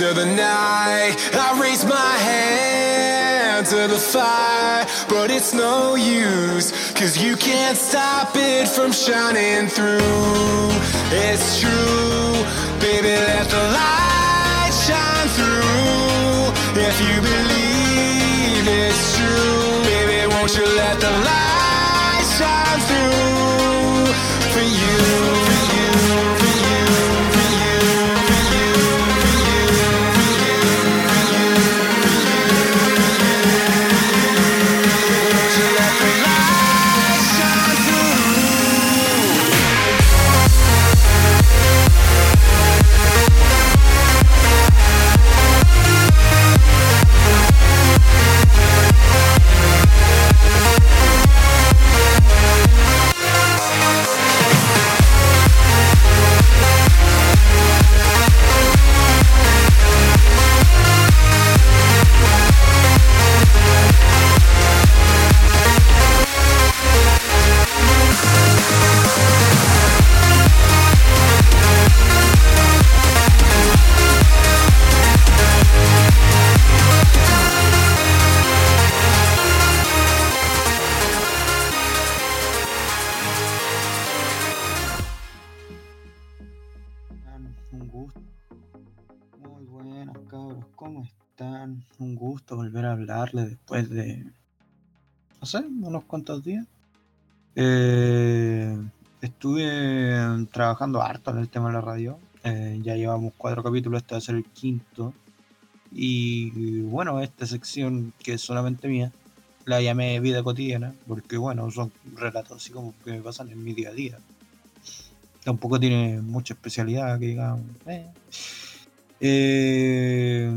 into the night. I raise my hand to the fire, but it's no use, cause you can't stop it from shining through. It's de, no sé, unos cuantos días. Eh, estuve trabajando harto en el tema de la radio. Eh, ya llevamos cuatro capítulos, este va a ser el quinto. Y bueno, esta sección que es solamente mía, la llamé vida cotidiana, porque bueno, son relatos así como que me pasan en mi día a día tampoco tiene mucha especialidad que digamos. eh. Eh,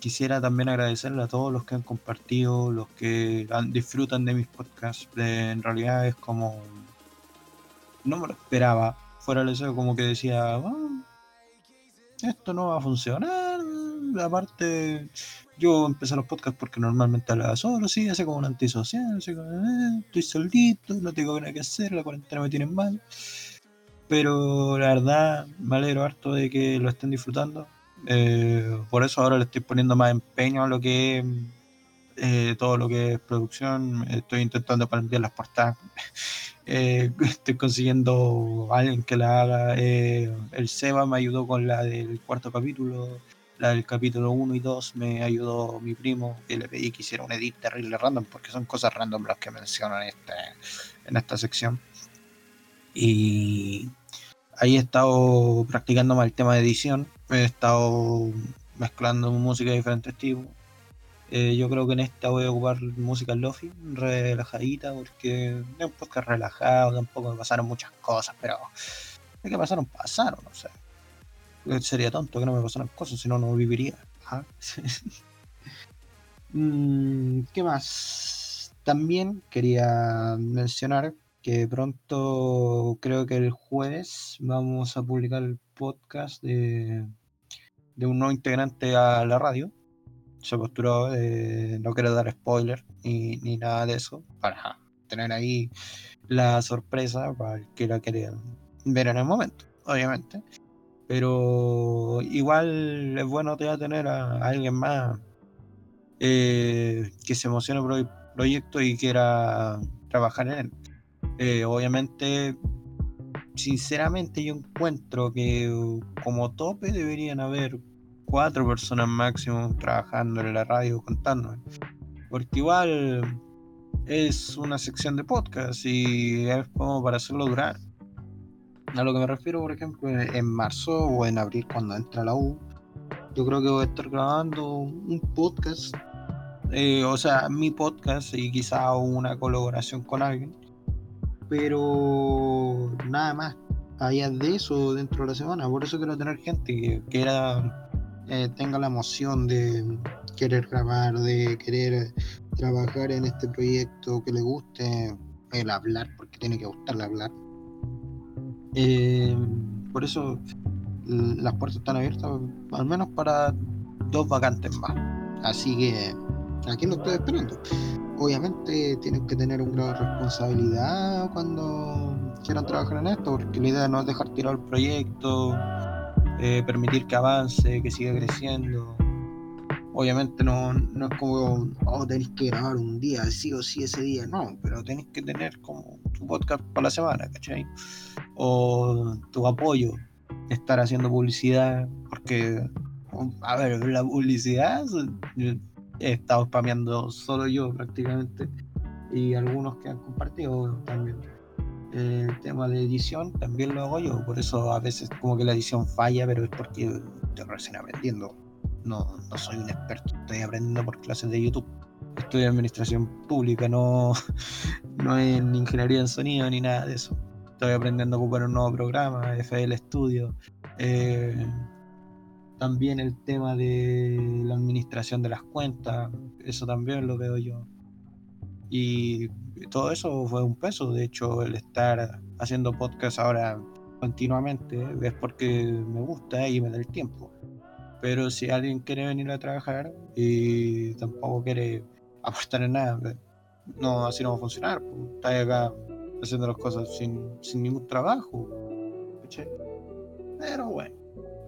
quisiera también agradecerle a todos los que han compartido, los que han- disfrutan de mis podcasts. En realidad es como no me lo esperaba. Fuera de eso como que decía, "Ah, esto no va a funcionar. Aparte, yo empecé los podcasts porque normalmente hablaba solo, sí, hace como un antisocial, así como, "Eh, estoy solito, no tengo nada que hacer, la cuarentena me tiene mal. Pero la verdad, me alegro harto de que lo estén disfrutando. Eh, por eso ahora le estoy poniendo más empeño a lo que es eh, todo lo que es producción. Estoy intentando cambiar las portadas. Eh, estoy consiguiendo alguien que la haga. Eh, el Seba me ayudó con la del cuarto capítulo. La del capítulo 1 y 2 me ayudó mi primo, que le pedí que hiciera un edit terrible random, porque son cosas random las que menciono en, este, en esta sección. Y ahí he estado practicando más el tema de edición. He estado mezclando música de diferentes tipos. Eh, yo creo que en esta voy a ocupar música lofi, relajadita, porque es un podcast relajado, tampoco me pasaron muchas cosas, pero es que pasaron, pasaron, o sea. Eh, Sería tonto que no me pasaran cosas, si no, no viviría. Ajá. Mm, ¿Qué más? También quería mencionar que pronto, creo que el jueves, vamos a publicar el podcast de, de un nuevo integrante a la radio. Se posturó, eh, no quiero dar spoiler ni, ni nada de eso, para tener ahí la sorpresa para el que la quiera ver en el momento, obviamente. Pero igual es bueno ya tener a, a alguien más eh, que se emocione por el proyecto y quiera trabajar en él. Eh, obviamente, sinceramente yo encuentro que como tope deberían haber cuatro personas máximo trabajando en la radio contando. Porque igual es una sección de podcast y es como para hacerlo durar. A lo que me refiero, por ejemplo, en marzo o en abril cuando entra la U, yo creo que voy a estar grabando un podcast, eh, o sea, mi podcast y quizá una colaboración con alguien, pero nada más allá de eso dentro de la semana. Por eso quiero tener gente que quiera, eh, tenga la emoción de querer grabar, de querer trabajar en este proyecto, que le guste el hablar, porque tiene que gustarle hablar. Eh, por eso las puertas están abiertas, al menos para dos vacantes más. Así que aquí lo estoy esperando. Obviamente tienen que tener un grado de responsabilidad cuando quieran trabajar en esto, porque la idea no es dejar tirado el proyecto, eh, permitir que avance, que siga creciendo. Obviamente no, no es como, oh, tenéis que grabar un día, sí o sí ese día, no, pero tenéis que tener como tu podcast por la semana, ¿cachai? O tu apoyo, estar haciendo publicidad, porque, a ver, la publicidad, he estado spameando solo yo prácticamente, y algunos que han compartido también. El tema de edición también lo hago yo, por eso a veces como que la edición falla, pero es porque estoy recién aprendiendo no, no soy un experto, estoy aprendiendo por clases de YouTube. Estudio en administración pública, no, no en ingeniería en sonido ni nada de eso. Estoy aprendiendo a ocupar un nuevo programa, FL Studio. Eh, también el tema de la administración de las cuentas, eso también lo veo yo. Y todo eso fue un peso, de hecho el estar haciendo podcast ahora continuamente es porque me gusta y me da el tiempo. Pero si alguien quiere venir a trabajar y tampoco quiere apostar en nada, no, así no va a funcionar. Estás acá haciendo las cosas sin, ningún trabajo. Pero bueno,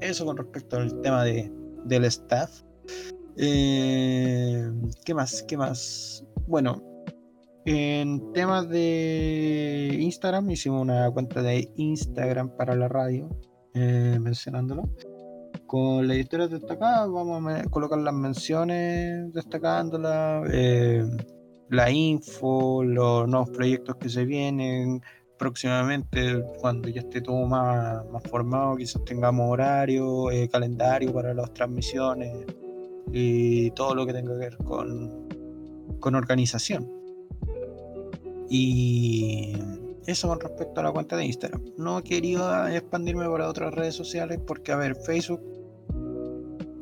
eso con respecto al tema de, del staff. Eh, ¿Qué más? ¿Qué más? Bueno, en temas de Instagram, hicimos una cuenta de Instagram para la radio, eh, mencionándolo con las historias destacadas vamos a colocar las menciones destacándolas, eh, la info, los nuevos proyectos que se vienen. Próximamente, cuando ya esté todo más, formado, quizás tengamos horario, eh, calendario para las transmisiones y todo lo que tenga que ver con, con organización. Y eso con respecto a la cuenta de Instagram. No quería expandirme para otras redes sociales porque, a ver, Facebook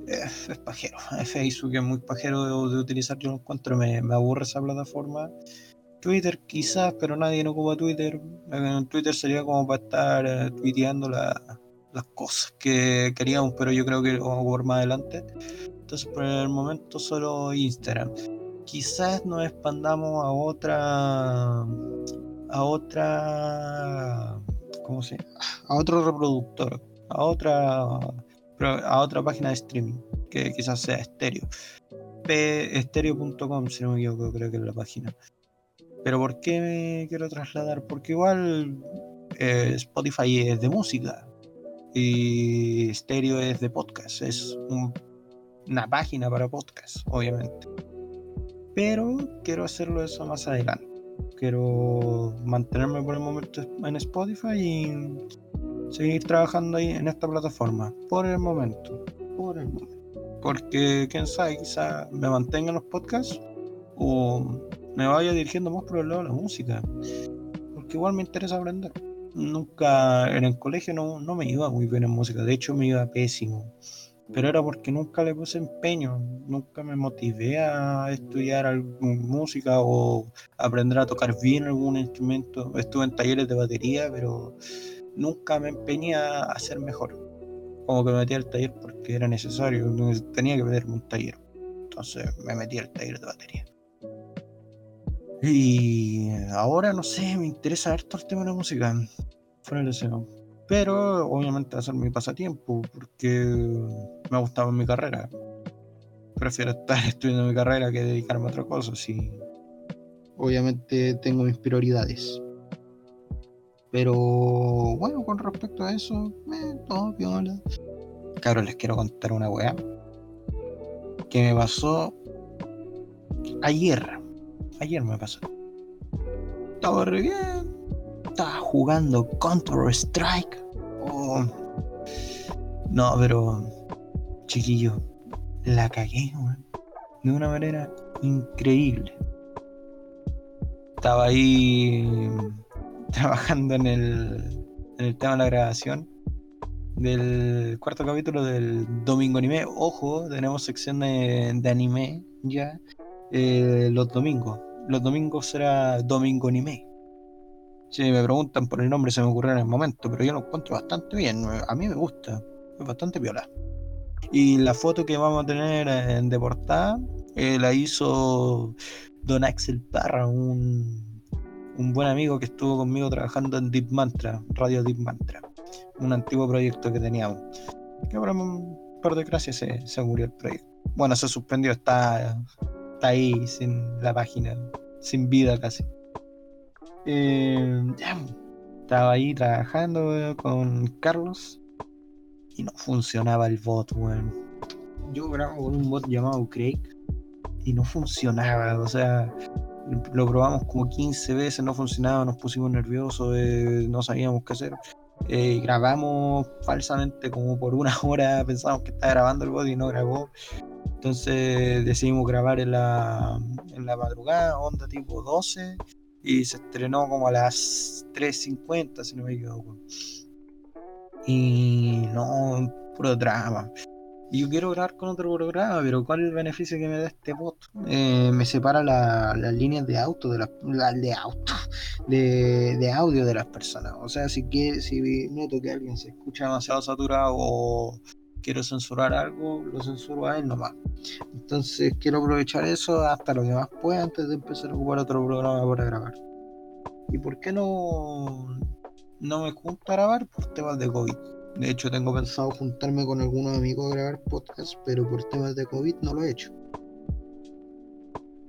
es pajero. Facebook es muy pajero de, utilizar, yo lo encuentro, me, me, aburre esa plataforma. Twitter quizás, pero nadie no ocupa Twitter. Twitter sería como para estar eh, tuiteando las cosas que queríamos, pero yo creo que lo vamos a ocupar más adelante. Entonces por el momento solo Instagram. Quizás nos expandamos a otra a otra ¿cómo se a otro reproductor, a otra a otra página de streaming, que quizás sea estéreo. Stereo.com, si no me equivoco, creo que es la página. Pero ¿por qué me quiero trasladar? Porque igual eh, Spotify es de música y Stereo es de podcast. Es una página para podcast, obviamente. Pero quiero hacerlo eso más adelante. Quiero mantenerme por el momento en Spotify y seguir trabajando ahí en esta plataforma por el momento. Por el momento. Porque quién sabe, quizá me mantenga en los podcasts o me vaya dirigiendo más por el lado de la música. Porque igual me interesa aprender. Nunca en el colegio no, no me iba muy bien en música, de hecho me iba pésimo. Pero era porque nunca le puse empeño, nunca me motivé a estudiar música o aprender a tocar bien algún instrumento. Estuve en talleres de batería, pero nunca me empeñé a ser mejor. Como que me metí al taller porque era necesario, tenía que meterme un taller. Entonces me metí al taller de batería. Y ahora no sé, me interesa todo el tema de la música. Fuera el deseo. Pero obviamente hacer mi pasatiempo porque me gustaba mi carrera. Prefiero estar estudiando mi carrera que dedicarme a otra cosa. Sí. Obviamente tengo mis prioridades. Pero bueno, con respecto a eso, eh, todo viola. Cabros, les quiero contar una weá que me pasó ayer. Ayer me pasó. Estaba re bien. Estaba jugando Counter Strike. Oh. No, pero chiquillo, la cagué. De una manera increíble. Estaba ahí trabajando en el, en el tema de la grabación del cuarto capítulo del Domingo Anime. Ojo, tenemos sección de, anime ya eh, los domingos. Los domingos será Domingo Anime. Si me preguntan por el nombre, se me ocurrió en el momento, pero yo lo encuentro bastante bien. A mí me gusta, es bastante viola. Y la foto que vamos a tener en de portada eh, la hizo Don Axel Parra, un un buen amigo que estuvo conmigo trabajando en Deep Mantra, Radio Deep Mantra, un antiguo proyecto que teníamos. Que ahora, por desgracia, se, se murió el proyecto. Bueno, se suspendió, está, está ahí sin la página, sin vida casi. Eh, estaba ahí trabajando con Carlos y no funcionaba el bot, weón. Yo grabo con un bot llamado Craig y no funcionaba, o sea, lo probamos como 15 veces, no funcionaba, nos pusimos nerviosos, eh, no sabíamos qué hacer. Eh, grabamos falsamente como por una hora, pensábamos que estaba grabando el bot y no grabó. Entonces decidimos grabar en la, en la madrugada, onda tipo 12, y se estrenó como a las 3.50, si no me equivoco. Y no, puro drama. Y yo quiero grabar con otro programa, pero ¿cuál es el beneficio que me da este bot? Eh, me separa las líneas de auto, de las de auto, de, audio de las personas. O sea, si que si noto que alguien se escucha demasiado saturado o quiero censurar algo, lo censuro a él nomás. Entonces quiero aprovechar eso hasta lo que más pueda antes de empezar a ocupar otro programa para grabar. ¿Y por qué no, no me junto a grabar? Por temas de COVID de hecho, tengo pensado juntarme con algunos amigos a grabar podcast, pero por temas de COVID no lo he hecho.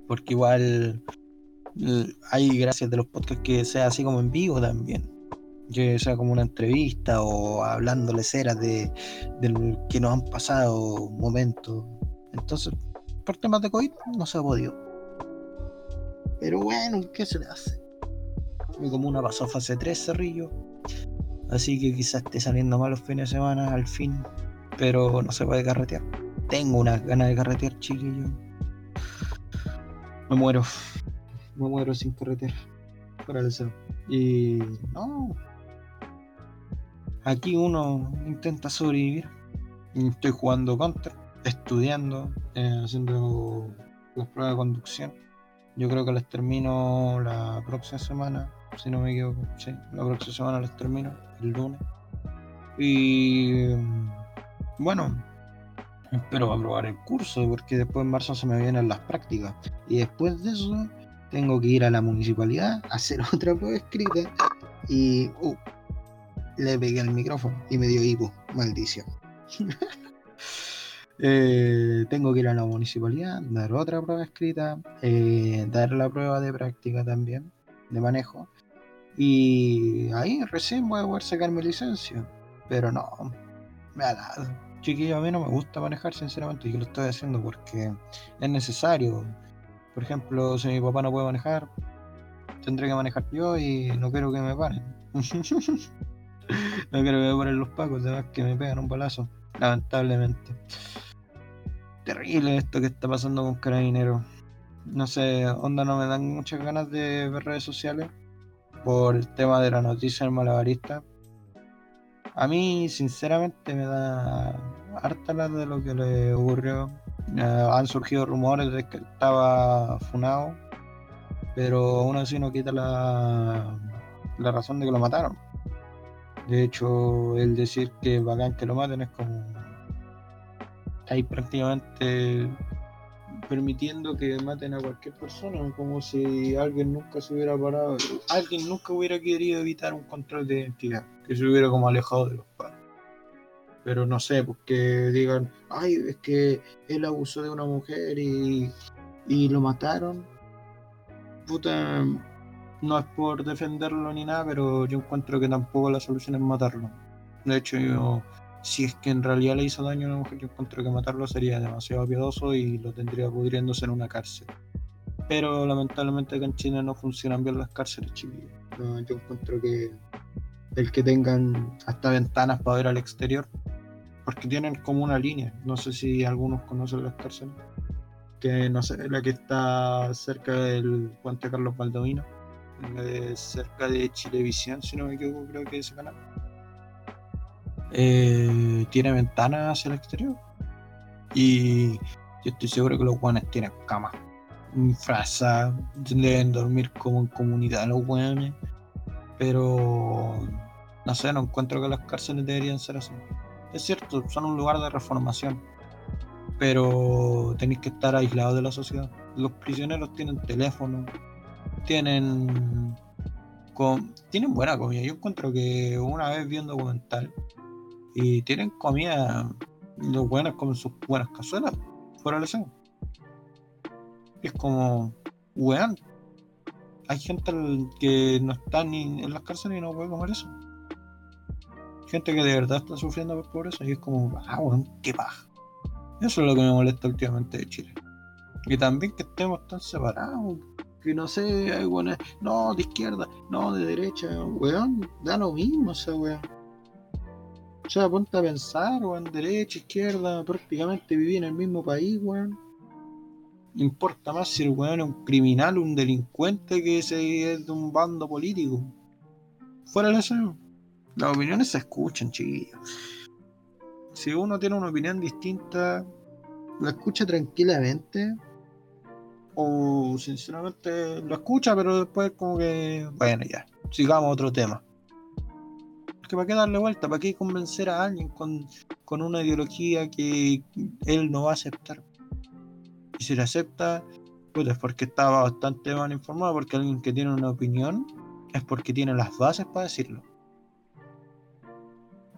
Porque igual eh, hay gracias de los podcasts que sea así como en vivo también. Que sea como una entrevista o hablándoles eras de, de que nos han pasado momentos. Entonces, por temas de COVID no se ha podido. Pero bueno, ¿qué se le hace? Mi comuna pasó fase 3, Cerrillo. Así que quizás esté saliendo mal los fines de semana al fin, pero no se puede carretear. Tengo unas ganas de carretear, chiquillo. Me muero. Me muero sin carretear. Para el. Y no. Aquí uno intenta sobrevivir. Estoy jugando Counter, estudiando, eh, haciendo las pruebas de conducción. Yo creo que las termino la próxima semana si no me equivoco. Sí, la próxima semana les termino, el lunes. Y bueno, espero aprobar el curso porque después en marzo se me vienen las prácticas. Y después de eso tengo que ir a la municipalidad hacer otra prueba escrita y uh, le pegué el micrófono y me dio hipo, maldición. Eh, tengo que ir a la municipalidad, dar otra prueba escrita, eh, dar la prueba de práctica también, de manejo, y ahí recién voy a poder sacar mi licencia. Pero no, me ha dado. Chiquillo, a mí no me gusta manejar, sinceramente. Yo lo estoy haciendo porque es necesario. Por ejemplo, si mi papá no puede manejar, tendré que manejar yo y no quiero que me paren. no quiero que me paren los pacos, además que me pegan un balazo, lamentablemente. Terrible esto que está pasando con Carabinero. No sé, onda no me dan muchas ganas de ver redes sociales por el tema de la noticia del malabarista. A mí, sinceramente, me da harta la de lo que le ocurrió. han surgido rumores de que estaba funado, pero aún así no quita la, la razón de que lo mataron. De hecho, el decir que bacán que lo maten es como. Hay prácticamente permitiendo que maten a cualquier persona, como si alguien nunca se hubiera parado, alguien nunca hubiera querido evitar un control de identidad, que se hubiera como alejado de los padres. Pero no sé, porque digan, ay, es que él abusó de una mujer y, y lo mataron. Puta, no es por defenderlo ni nada, pero yo encuentro que tampoco la solución es matarlo. De hecho, si es que en realidad le hizo daño a una mujer, yo encuentro que matarlo sería demasiado piadoso y lo tendría pudriéndose en una cárcel. Pero lamentablemente acá en China no funcionan bien las cárceles, chiquillos. yo encuentro que el que tengan hasta ventanas para ver al exterior, porque tienen como una línea, no sé si algunos conocen las cárceles, que no sé, la que está cerca del puente Carlos Baldovino, cerca de Chilevisión, si no me equivoco, creo que es ese canal eh, tiene ventanas hacia el exterior. Y yo estoy seguro que los guanes tienen cama. Frasa, deben dormir como en comunidad los guanes. Pero no sé, no encuentro que las cárceles deberían ser así. Es cierto, son un lugar de reformación. Pero tenéis que estar aislados de la sociedad. Los prisioneros tienen teléfono, tienen con, tienen buena comida. Yo encuentro que una vez vi un documental y tienen comida, los buenos comen sus buenas cazuelas, fuera de la Es como, weón, hay gente que no está ni en las cárceles y no puede comer eso. Gente que de verdad está sufriendo por eso y es como, ah, weón, qué paja. Eso es lo que me molesta últimamente de Chile. Y también que estemos tan separados. Que no sé, hay buenas, no, de izquierda, no, de derecha, weón, da lo mismo esa weón. O sea, ponte a pensar, weón, derecha, izquierda, prácticamente viví en el mismo país, weón. Importa más si el weón es un criminal, un delincuente que es de un bando político. Fuera de eso, las opiniones se escuchan, chiquillos. Si uno tiene una opinión distinta, la escucha tranquilamente o sinceramente lo escucha, pero después como que, bueno, ya, sigamos otro tema. Que para qué darle vuelta, para qué convencer a alguien con, con una ideología que él no va a aceptar. Y si la acepta, pues es porque estaba bastante mal informado, porque alguien que tiene una opinión es porque tiene las bases para decirlo.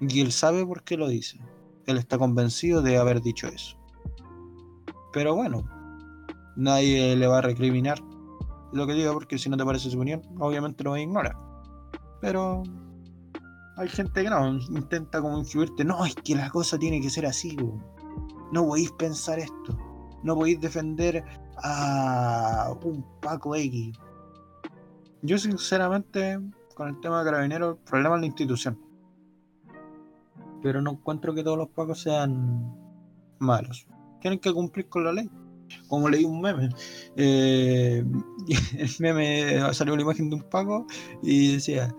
Y él sabe por qué lo dice. Él está convencido de haber dicho eso. Pero bueno, nadie le va a recriminar lo que diga, porque si no te parece su opinión, obviamente lo ignora. Pero hay gente que no, intenta como influirte, no, es que la cosa tiene que ser así, no podéis pensar esto, no podéis defender a un Paco X. Yo sinceramente, con el tema de carabineros, el problema es la institución. Pero no encuentro que todos los Pacos sean malos. Tienen que cumplir con la ley como leí un meme. Eh, el meme salió la imagen de un Paco y decía,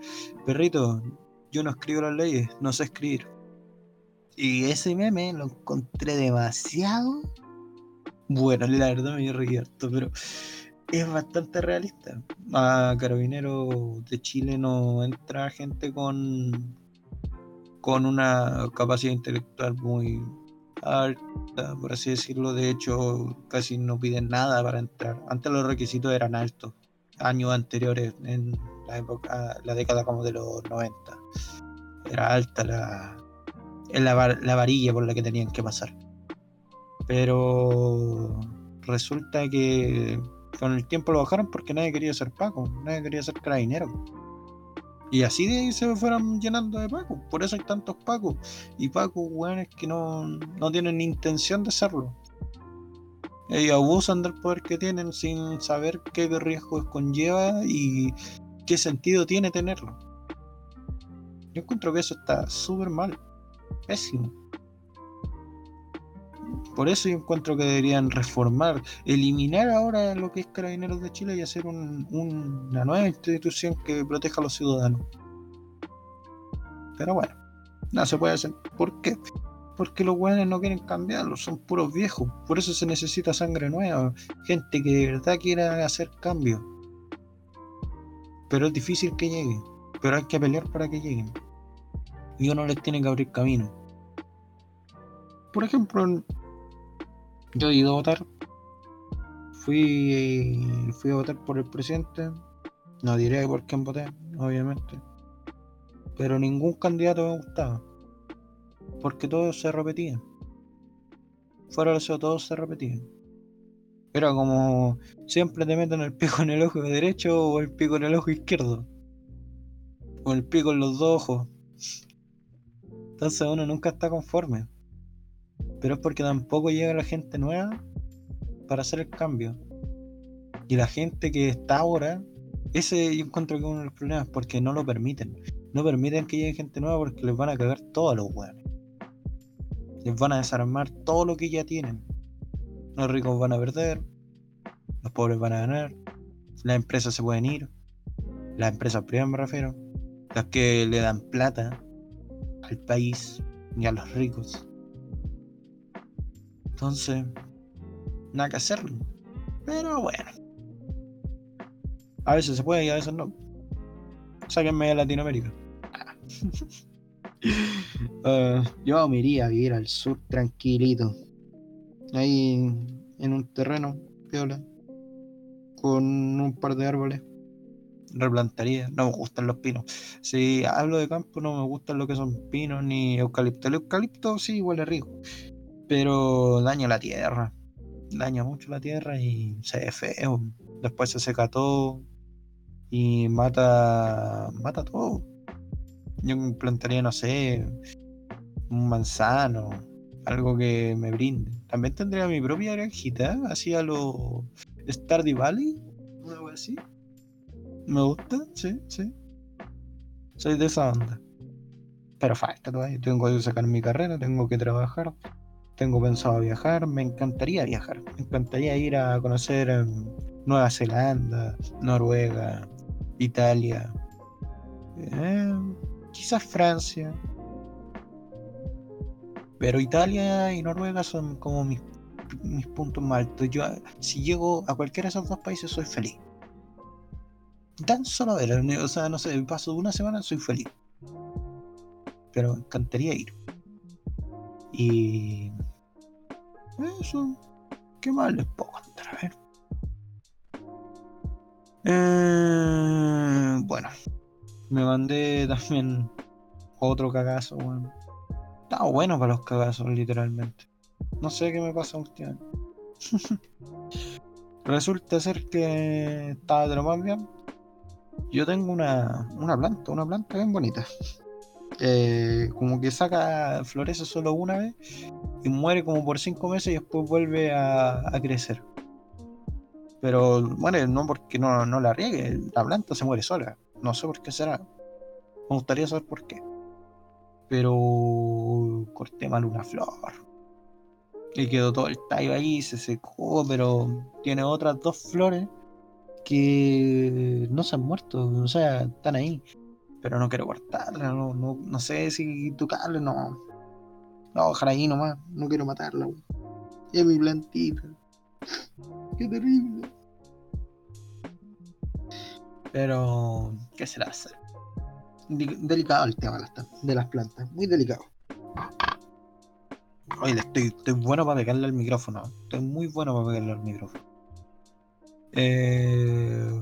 perrito, yo no escribo las leyes, no sé escribir. Y ese meme lo encontré demasiado bueno, la verdad me dio revierto, pero es bastante realista. A Carabineros de Chile no entra gente con, con una capacidad intelectual muy alta, por así decirlo. De hecho, casi no piden nada para entrar. Antes los requisitos eran altos, años anteriores, en la época, la década como de los 90. Era alta la, la, la varilla por la que tenían que pasar. Pero resulta que con el tiempo lo bajaron porque nadie quería ser Paco, nadie quería ser carabinero. Y así se fueron llenando de Pacos. Por eso hay tantos Pacos. Y Pacos, weones que no, no tienen intención de serlo. Ellos abusan del poder que tienen sin saber qué riesgos conlleva y qué sentido tiene tenerlo. Yo encuentro que eso está súper mal. Pésimo. Por eso yo encuentro que deberían reformar, eliminar ahora lo que es Carabineros de Chile y hacer una nueva institución que proteja a los ciudadanos. Pero bueno, no se puede hacer. ¿Por qué? Porque los buenos no quieren cambiarlo, son puros viejos. Por eso se necesita sangre nueva, gente que de verdad quiera hacer cambios. Pero es difícil que lleguen, pero hay que pelear para que lleguen. Y uno les tiene que abrir camino. Por ejemplo, yo he ido a votar. Fui, fui a votar por el presidente. No diré por quién voté, obviamente. Pero ningún candidato me gustaba. Porque todos se repetían. Fuera de eso, todos se repetían. Era como siempre te meten el pico en el ojo derecho o el pico en el ojo izquierdo. O el pico en los dos ojos. Entonces uno nunca está conforme pero es porque tampoco llega la gente nueva para hacer el cambio. Y la gente que está ahora, ese yo encuentro que es uno de los problemas, porque no lo permiten. No permiten que llegue gente nueva porque les van a cagar todos los hueones. Les van a desarmar todo lo que ya tienen. Los ricos van a perder, los pobres van a ganar, las empresas se pueden ir, las empresas privadas me refiero, las que le dan plata al país y a los ricos entonces, nada que hacer. Pero bueno. A veces se puede y a veces no. Sáquenme de Latinoamérica. uh, yo me iría a vivir al sur tranquilito. Ahí en un terreno, piola. Con un par de árboles. replantaría. No me gustan los pinos. Si hablo de campo, no me gustan lo que son pinos ni eucalipto. El eucalipto sí huele rico, pero daña la tierra. Daña mucho la tierra y se ve feo. Después se seca todo y mata, mata todo. Yo plantaría, no sé, un manzano, algo que me brinde. También tendría mi propia granjita, así a lo Stardew Valley, algo así. Me gusta, sí, sí. Soy de esa onda. Pero falta todavía. Tengo que sacar mi carrera, tengo que trabajar. Tengo pensado viajar. Me encantaría viajar. Me encantaría ir a conocer em, Nueva Zelanda, Noruega, Italia. Eh, quizás Francia. Pero Italia y Noruega son como mis, mis puntos más altos. Yo, si llego a cualquiera de esos dos países, soy feliz. Tan solo ver, o sea, no sé, paso una semana, soy feliz. Pero me encantaría ir. Y. Eso. ¿Qué más les puedo contar? A ver. Eh, bueno. Me mandé también otro cagazo, bueno. Estaba bueno para los cagazos, literalmente. No sé qué me pasa últimamente. Resulta ser que estaba de lo más bien yo tengo una, una planta, una planta bien bonita. Eh, como que saca, florece solo una vez y muere como por cinco meses y después vuelve a, crecer. Pero muere no porque no, no la riegue, la planta se muere sola. No sé por qué será. Me gustaría saber por qué. Pero corté mal una flor. Y quedó todo el tallo ahí, se secó, pero tiene otras dos flores que no se han muerto, o sea, están ahí. Pero no quiero cortarla, no, no, sé si tocarla, no. No, ojalá ahí nomás, no quiero matarla. Es mi plantita. Qué terrible. Pero, ¿qué se la hace? Delicado el tema de las plantas, muy delicado. Oye, estoy, estoy bueno para pegarle al micrófono. Estoy muy bueno para pegarle al micrófono. Eh,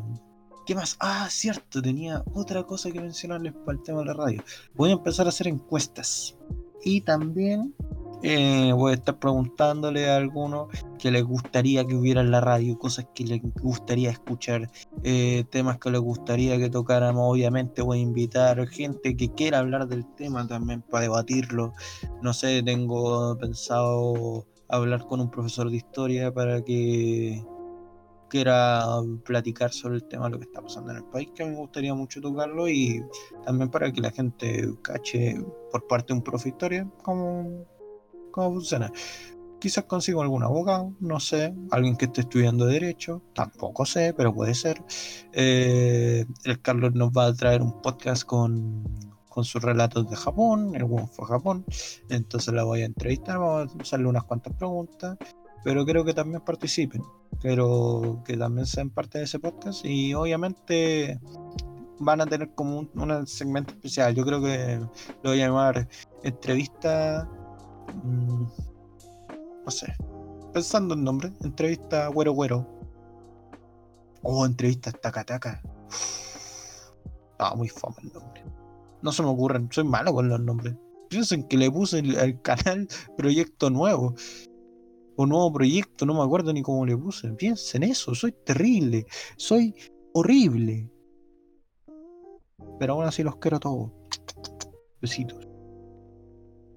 ¿Qué más? Ah, cierto, tenía otra cosa que mencionarles para el tema de la radio. Voy a empezar a hacer encuestas. Y también eh, voy a estar preguntándole a algunos que les gustaría que hubiera en la radio, cosas que les gustaría escuchar, eh, temas que les gustaría que tocáramos. Obviamente voy a invitar gente que quiera hablar del tema también para debatirlo. No sé, tengo pensado hablar con un profesor de historia para que quiera platicar sobre el tema de lo que está pasando en el país, que me gustaría mucho tocarlo y también para que la gente cache por parte de un profe historia cómo, cómo funciona. Quizás consigo algún abogado, no sé, alguien que esté estudiando derecho, tampoco sé, pero puede ser. Eh, el Carlos nos va a traer un podcast con, con sus relatos de Japón, el buen fue a Japón, entonces la voy a entrevistar, vamos a hacerle unas cuantas preguntas pero creo que también participen, pero que también sean parte de ese podcast y obviamente van a tener como un, segmento especial. Yo creo que lo voy a llamar entrevista, mm, no sé, pensando en nombre, entrevista güero güero o entrevista taca taca. Ah, muy fome el nombre. No se me ocurren, soy malo con los nombres. Piensen que le puse el canal proyecto nuevo un nuevo proyecto, no me acuerdo ni cómo le puse. Piensen en eso, soy terrible, soy horrible. Pero aún así los quiero todos. Besitos.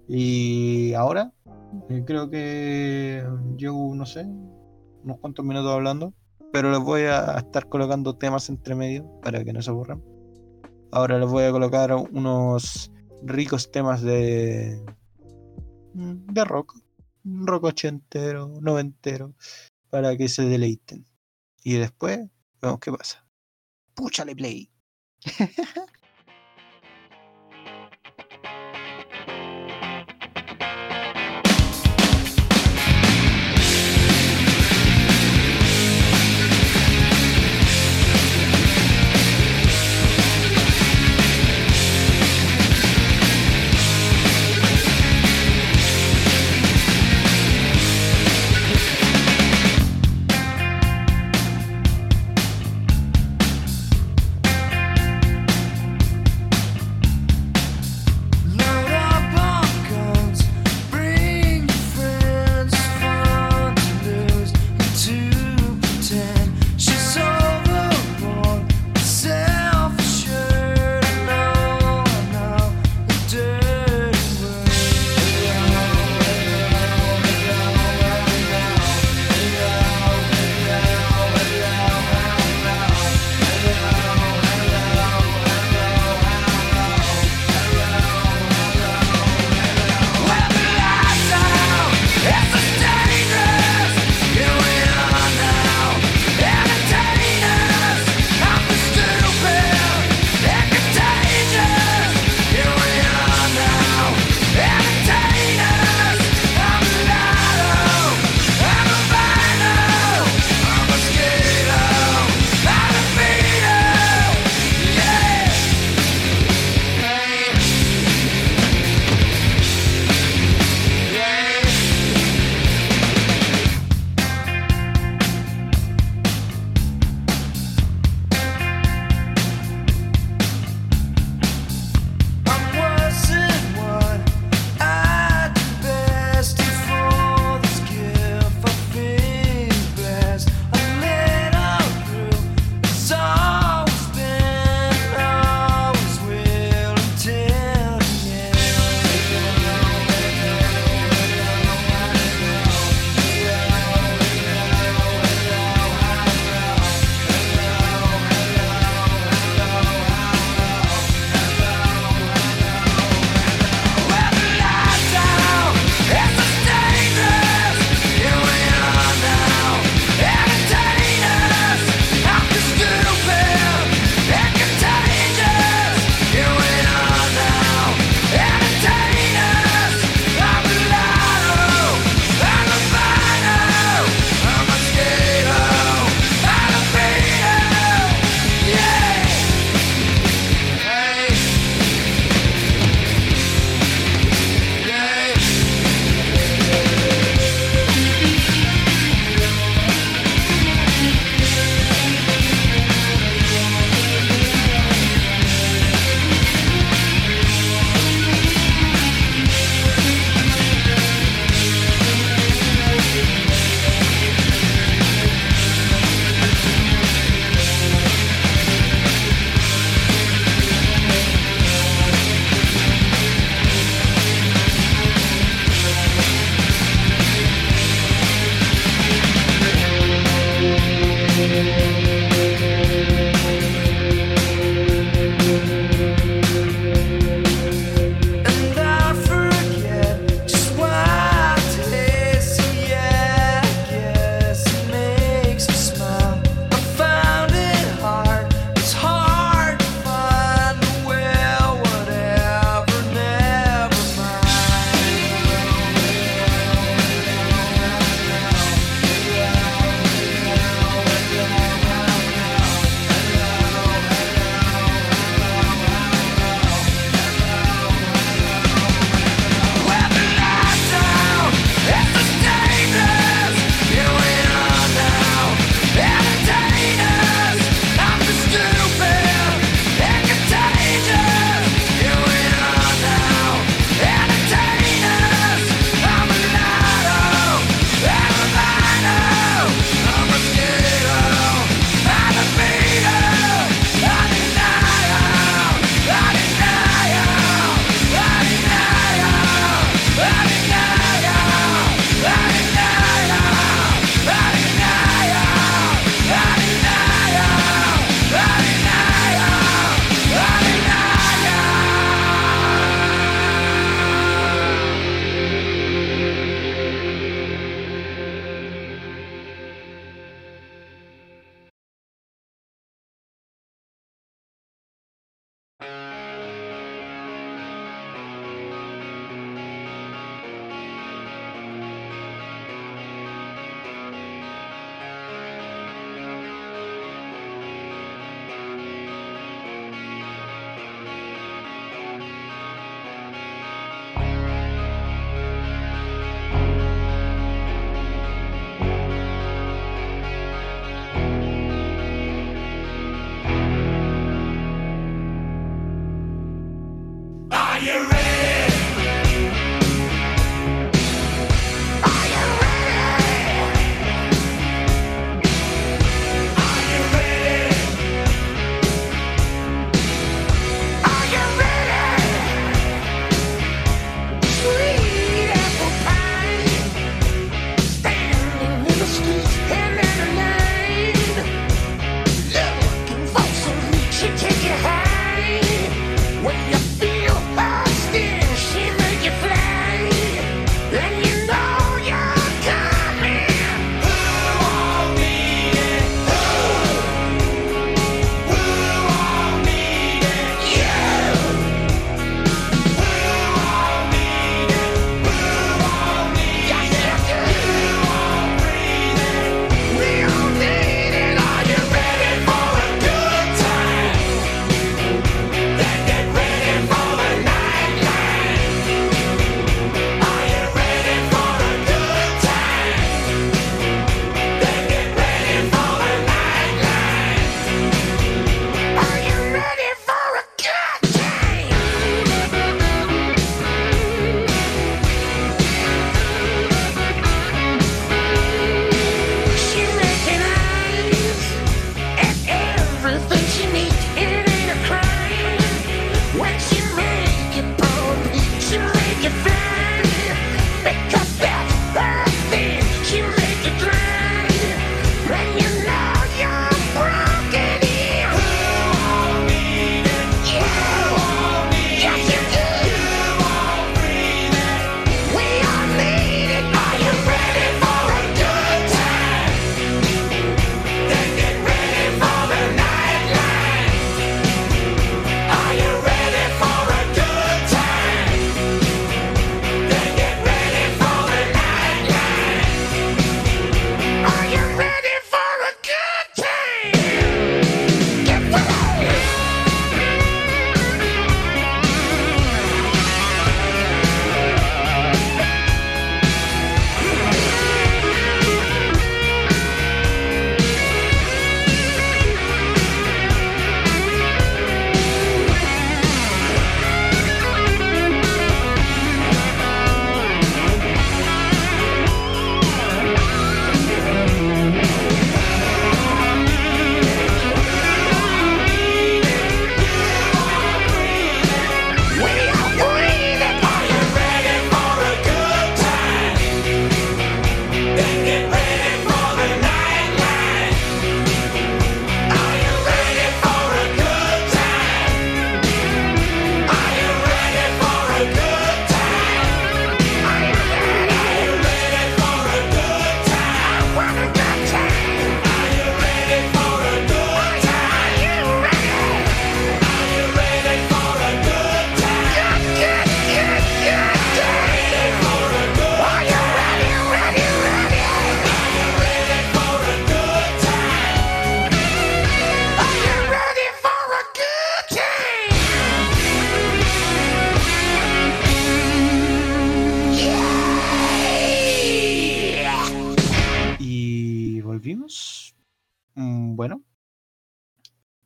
Y ahora eh, creo que llevo, no sé, unos cuantos minutos hablando, pero les voy a estar colocando temas entre medio para que no se aburran. Ahora les voy a colocar unos ricos temas de de rock un rock ochentero, noventero, para que se deleiten. Y después, vemos qué pasa. Púchale play.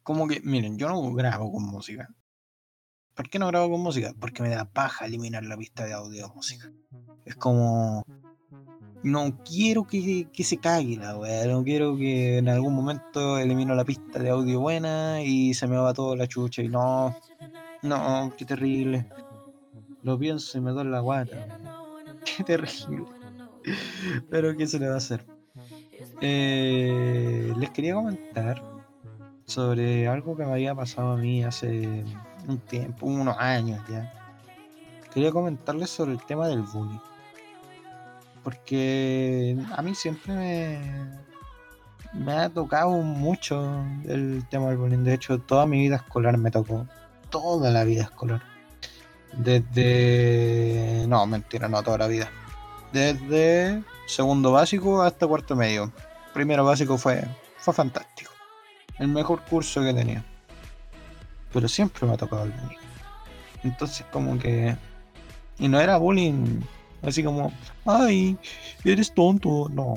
como que, miren, yo no grabo con música. ¿Por qué no grabo con música? Porque me da paja eliminar la pista de audio de música. Es como. No quiero que, que se cague la weá. No quiero que en algún momento elimino la pista de audio buena y se me va todo la chucha. Y no. No, qué terrible. Lo pienso y me duele la guata. Qué terrible. Pero ¿qué se le va a hacer? Eh, les quería comentar sobre algo que me había pasado a mí hace un tiempo, unos años ya. Quería comentarles sobre el tema del bullying. Porque a mí siempre me, ha tocado mucho el tema del bullying. De hecho, toda mi vida escolar me tocó. Toda la vida escolar. Desde... No, mentira, no toda la vida. Desde segundo básico hasta cuarto medio. Primero básico fue, fue fantástico. El mejor curso que tenía. Pero siempre me ha tocado el bullying. Entonces como que... Y no era bullying así como, ay, eres tonto. No.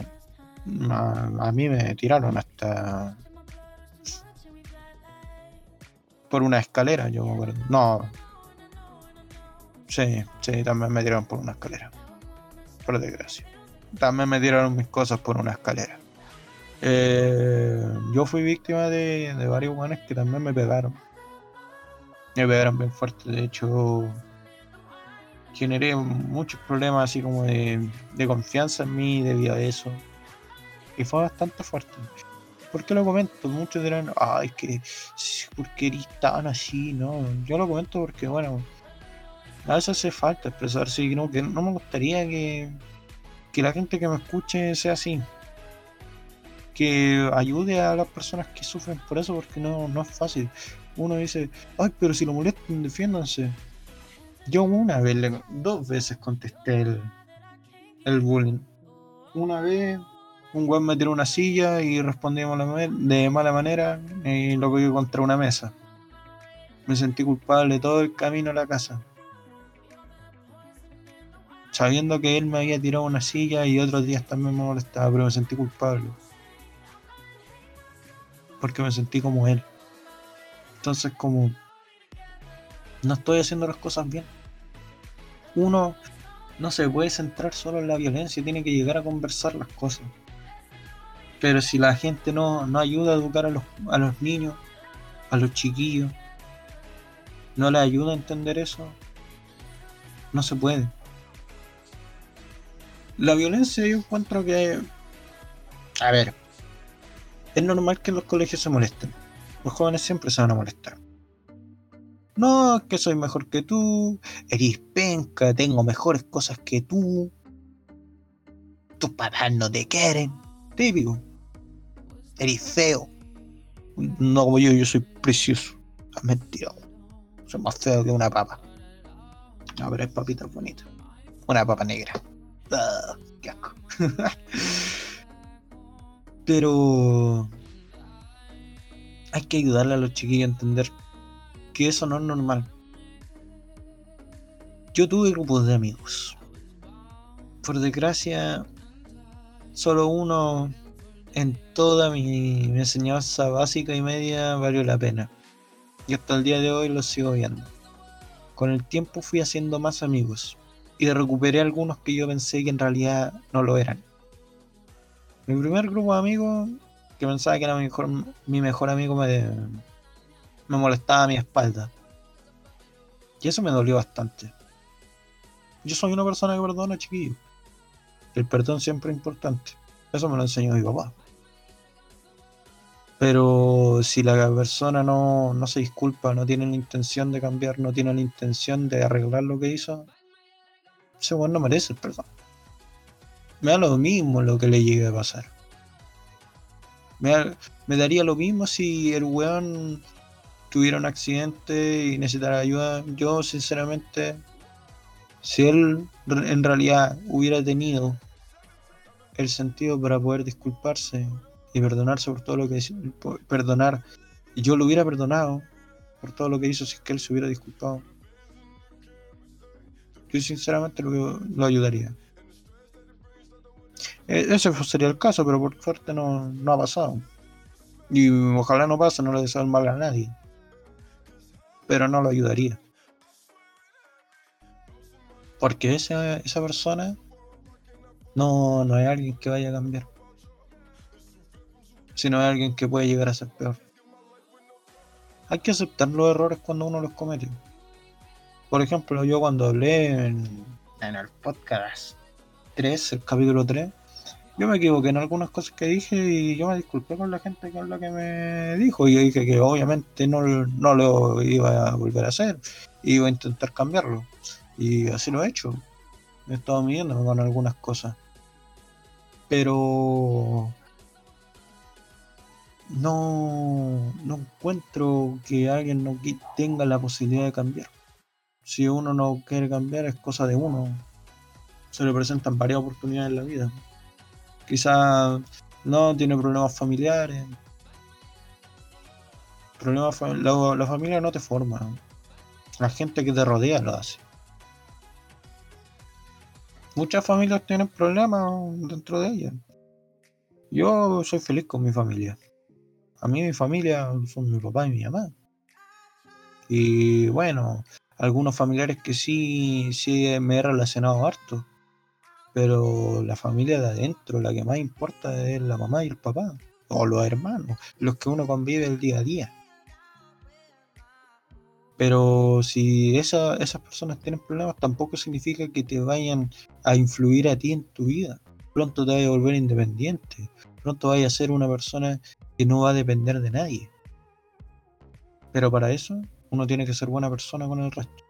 A, a mí me tiraron hasta... Por una escalera, yo me acuerdo. No. Sí, sí, también me tiraron por una escalera. Por desgracia. También me tiraron mis cosas por una escalera. Eh, yo fui víctima de, varios guanes que también me pegaron. Me pegaron bien fuerte. De hecho, generé muchos problemas así como de, de confianza en mí debido a eso. Y fue bastante fuerte. ¿Por qué lo comento? Muchos dirán, ay, que, ¿por qué eres tan así? No, yo lo comento porque, bueno, a veces hace falta expresarse y no, que no me gustaría que, que la gente que me escuche sea así. Que ayude a las personas que sufren por eso, porque no, no es fácil. Uno dice, ay, pero si lo molestan, defiéndanse. Yo una vez, dos veces contesté el, el bullying. Una vez un weón me tiró una silla y respondí de mala, ma- de mala manera y lo pegué contra una mesa. Me sentí culpable todo el camino a la casa. Sabiendo que él me había tirado una silla y otros días también me molestaba, pero me sentí culpable. Porque me sentí como él. Entonces como no estoy haciendo las cosas bien. Uno no se puede centrar solo en la violencia, tiene que llegar a conversar las cosas. Pero si la gente no, no ayuda a educar a los, a los niños, a los chiquillos, no les ayuda a entender eso, no se puede. La violencia yo encuentro que... A ver, es normal que en los colegios se molesten. Los jóvenes siempre se van a molestar. No, es que soy mejor que tú, eres penca, tengo mejores cosas que tú. Tus papás no te quieren. Típico. Eres feo. No como yo, yo soy precioso. Es mentira. Soy más feo que una papa. No, pero es papita bonita. Una papa negra. Ah, qué asco. pero hay que ayudarle a los chiquillos a entender que eso no es normal. Yo tuve grupos de amigos. Por desgracia, solo uno en toda mi, enseñanza básica y media valió la pena. Y hasta el día de hoy lo sigo viendo. Con el tiempo fui haciendo más amigos y recuperé algunos que yo pensé que en realidad no lo eran. Mi primer grupo de amigos, que pensaba que era mi mejor, mi mejor amigo, me, me molestaba a mi espalda. Y eso me dolió bastante. Yo soy una persona que perdona, chiquillo. El perdón siempre es importante. Eso me lo enseñó mi papá. Pero si la persona no, no se disculpa, no tiene la intención de cambiar, no tiene la intención de arreglar lo que hizo, ese weón no merece el perdón. Me da lo mismo lo que le llegue a pasar. Me, me daría lo mismo si el weón tuviera un accidente y necesitara ayuda. Yo, sinceramente, si él en realidad hubiera tenido el sentido para poder disculparse y perdonarse por todo lo que perdonar, y yo lo hubiera perdonado por todo lo que hizo si es que él se hubiera disculpado. Yo sinceramente lo, lo ayudaría. E, ese sería el caso, pero por suerte no, no ha pasado. Y ojalá no pase, no le deseo mal a nadie. Pero no lo ayudaría. Porque esa, esa persona no, no es alguien que vaya a cambiar. Sino es alguien que puede llegar a ser peor. Hay que aceptar los errores cuando uno los comete. Por ejemplo, yo cuando hablé en, en el podcast 3, el capítulo 3, yo me equivoqué en algunas cosas que dije y yo me disculpé con la gente es lo que me dijo. Y yo dije que obviamente no, no lo iba a volver a hacer, iba a intentar cambiarlo. Y así lo he hecho. He estado midiéndome con algunas cosas. Pero no, no encuentro que alguien no tenga la posibilidad de cambiar. Si uno no quiere cambiar es cosa de uno. Se le presentan varias oportunidades en la vida. Quizá no tiene problemas familiares. Problemas la, familia no te forma. La gente que te rodea lo hace. Muchas familias tienen problemas dentro de ellas. Yo soy feliz con mi familia. A mí mi familia son mi papá y mi mamá. Y bueno, algunos familiares que sí, sí me he relacionado harto. Pero la familia de adentro, la que más importa es la mamá y el papá, o los hermanos, los que uno convive el día a día. Pero si esas personas tienen problemas, tampoco significa que te vayan a influir a ti en tu vida. Pronto te vas a volver independiente. Pronto vas a ser una persona que no va a depender de nadie. Pero para eso, uno tiene que ser buena persona con el resto.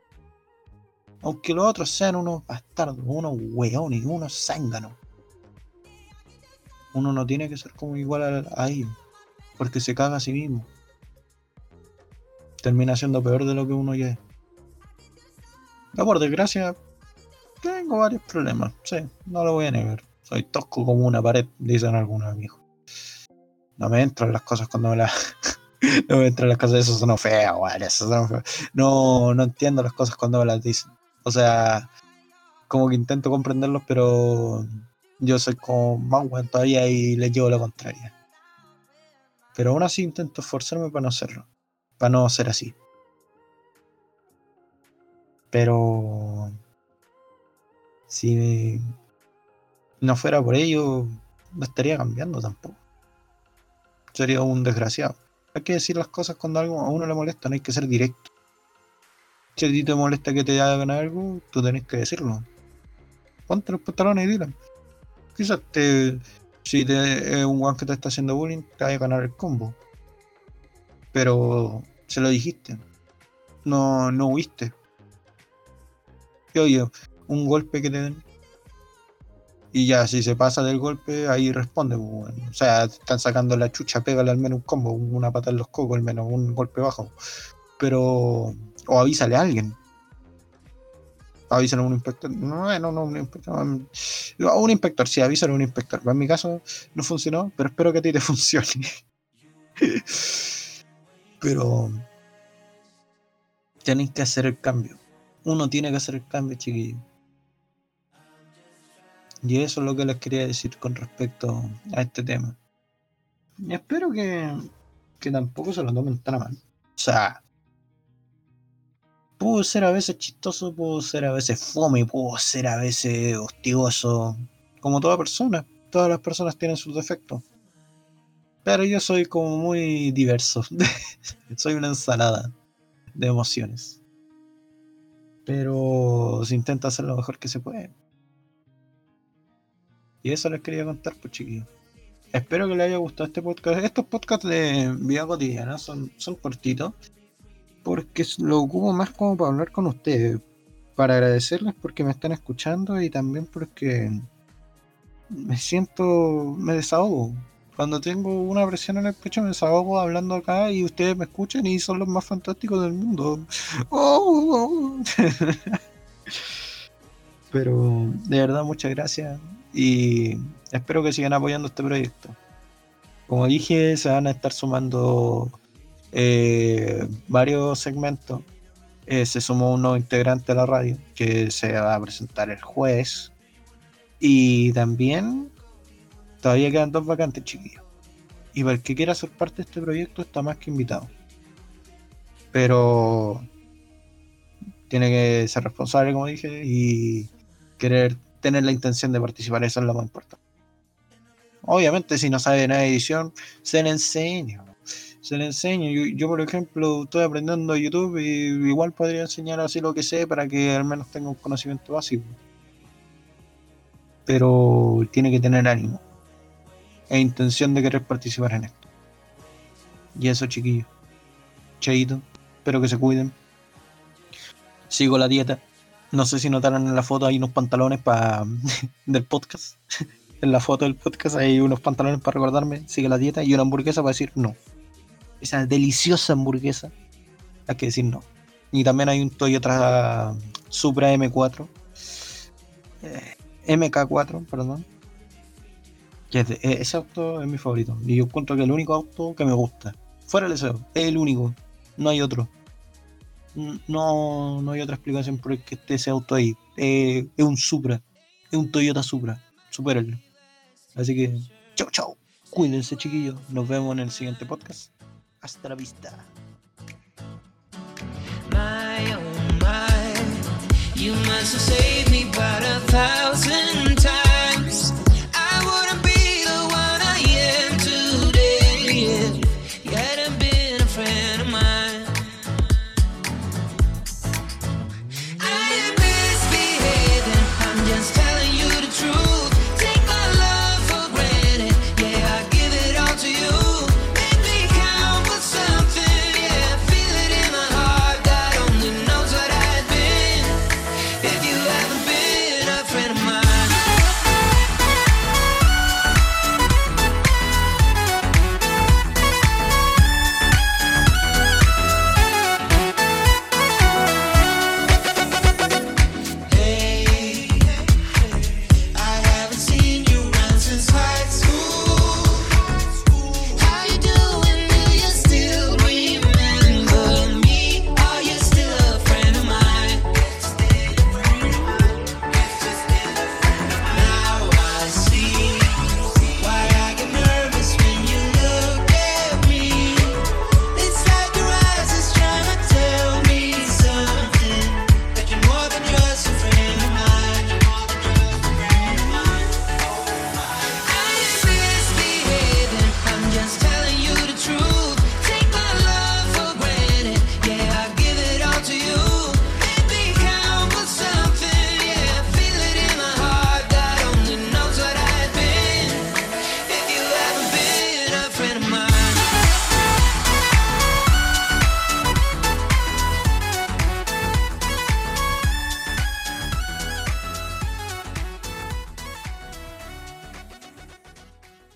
Aunque los otros sean unos bastardos, unos weones, unos zánganos. Uno no tiene que ser como igual a, ellos, porque se caga a sí mismo. Termina siendo peor de lo que uno ya es. Yo por desgracia tengo varios problemas, sí, no lo voy a negar. Soy tosco como una pared, dicen algunos amigos. No me entran las cosas cuando me las... no me entran las cosas, eso son feas, weón, No, no entiendo las cosas cuando me las dicen. O sea, como que intento comprenderlos, pero yo soy como más bueno todavía y les llevo la contraria. Pero aún así intento esforzarme para no hacerlo, para no ser así. Pero si no fuera por ello, no estaría cambiando tampoco. Sería un desgraciado. Hay que decir las cosas cuando algo a uno le molesta, no hay que ser directo. Si a ti te molesta que te hagan algo, tú tenés que decirlo. Ponte los pantalones y dile. Quizás te, si te, es un guan que te está haciendo bullying, te vaya a ganar el combo. Pero se lo dijiste. No, no huiste. Y oye, un golpe que te den. Y ya, si se pasa del golpe, ahí responde. Pues, o sea, están sacando la chucha, pégale al menos un combo, una pata en los cocos, al menos un golpe bajo. Pero o avísale a alguien. Avísale a un inspector. No, no, no, un inspector. A un inspector, sí, avísale a un inspector. En mi caso no funcionó, pero espero que a ti te funcione. pero tenéis que hacer el cambio. Uno tiene que hacer el cambio, chiquillo. Y eso es lo que les quería decir con respecto a este tema. Y espero que, que tampoco se lo tomen tan mal. O sea, puedo ser a veces chistoso, puedo ser a veces fome, puedo ser a veces hostioso, como toda persona. Todas las personas tienen sus defectos. Pero yo soy como muy diverso. soy una ensalada de emociones. Pero se intenta hacer lo mejor que se puede. Y eso les quería contar, pues chiquillos. Espero que les haya gustado este podcast. Estos podcasts de vida cotidiana son, son cortitos porque lo ocupo más como para hablar con ustedes, para agradecerles porque me están escuchando y también porque me siento, me desahogo. Cuando tengo una presión en el pecho me desahogo hablando acá y ustedes me escuchan y son los más fantásticos del mundo. Pero de verdad muchas gracias y espero que sigan apoyando este proyecto. Como dije, se van a estar sumando eh, varios segmentos. Eh, se sumó un nuevo integrante a la radio que se va a presentar el jueves. Y también Todavía quedan dos vacantes, chiquillos. Y para el que quiera ser parte de este proyecto está más que invitado. Pero tiene que ser responsable, como dije, y querer tener la intención de participar. Eso es lo más importante. Obviamente, si no sabe nada de edición, se le enseña. Se le enseña. Yo, por ejemplo, estoy aprendiendo YouTube y igual podría enseñar así lo que sé para que al menos tenga un conocimiento básico. Pero tiene que tener ánimo e intención de querer participar en esto. Y eso, chiquillos. Chaito. Espero que se cuiden. Sigo la dieta. No sé si notaron en la foto hay unos pantalones para del podcast. en la foto del podcast hay unos pantalones para recordarme, sigue la dieta y una hamburguesa para decir no. Esa deliciosa hamburguesa, hay que decir no. Y también hay un Toyota Supra M4, eh, MK4, perdón. Eh, ese auto es mi favorito. Y yo encuentro que es el único auto que me gusta. Fuera el deseo, es el único. No hay otro. No, no hay otra explicación por el que esté ese auto ahí. Eh, es un Supra. Es un Toyota Supra. Supérenlo. Así que, chau, chau. Cuídense, chiquillos. Nos vemos en el siguiente podcast. Hasta la vista. My, oh my. You must have saved me about a thousand times.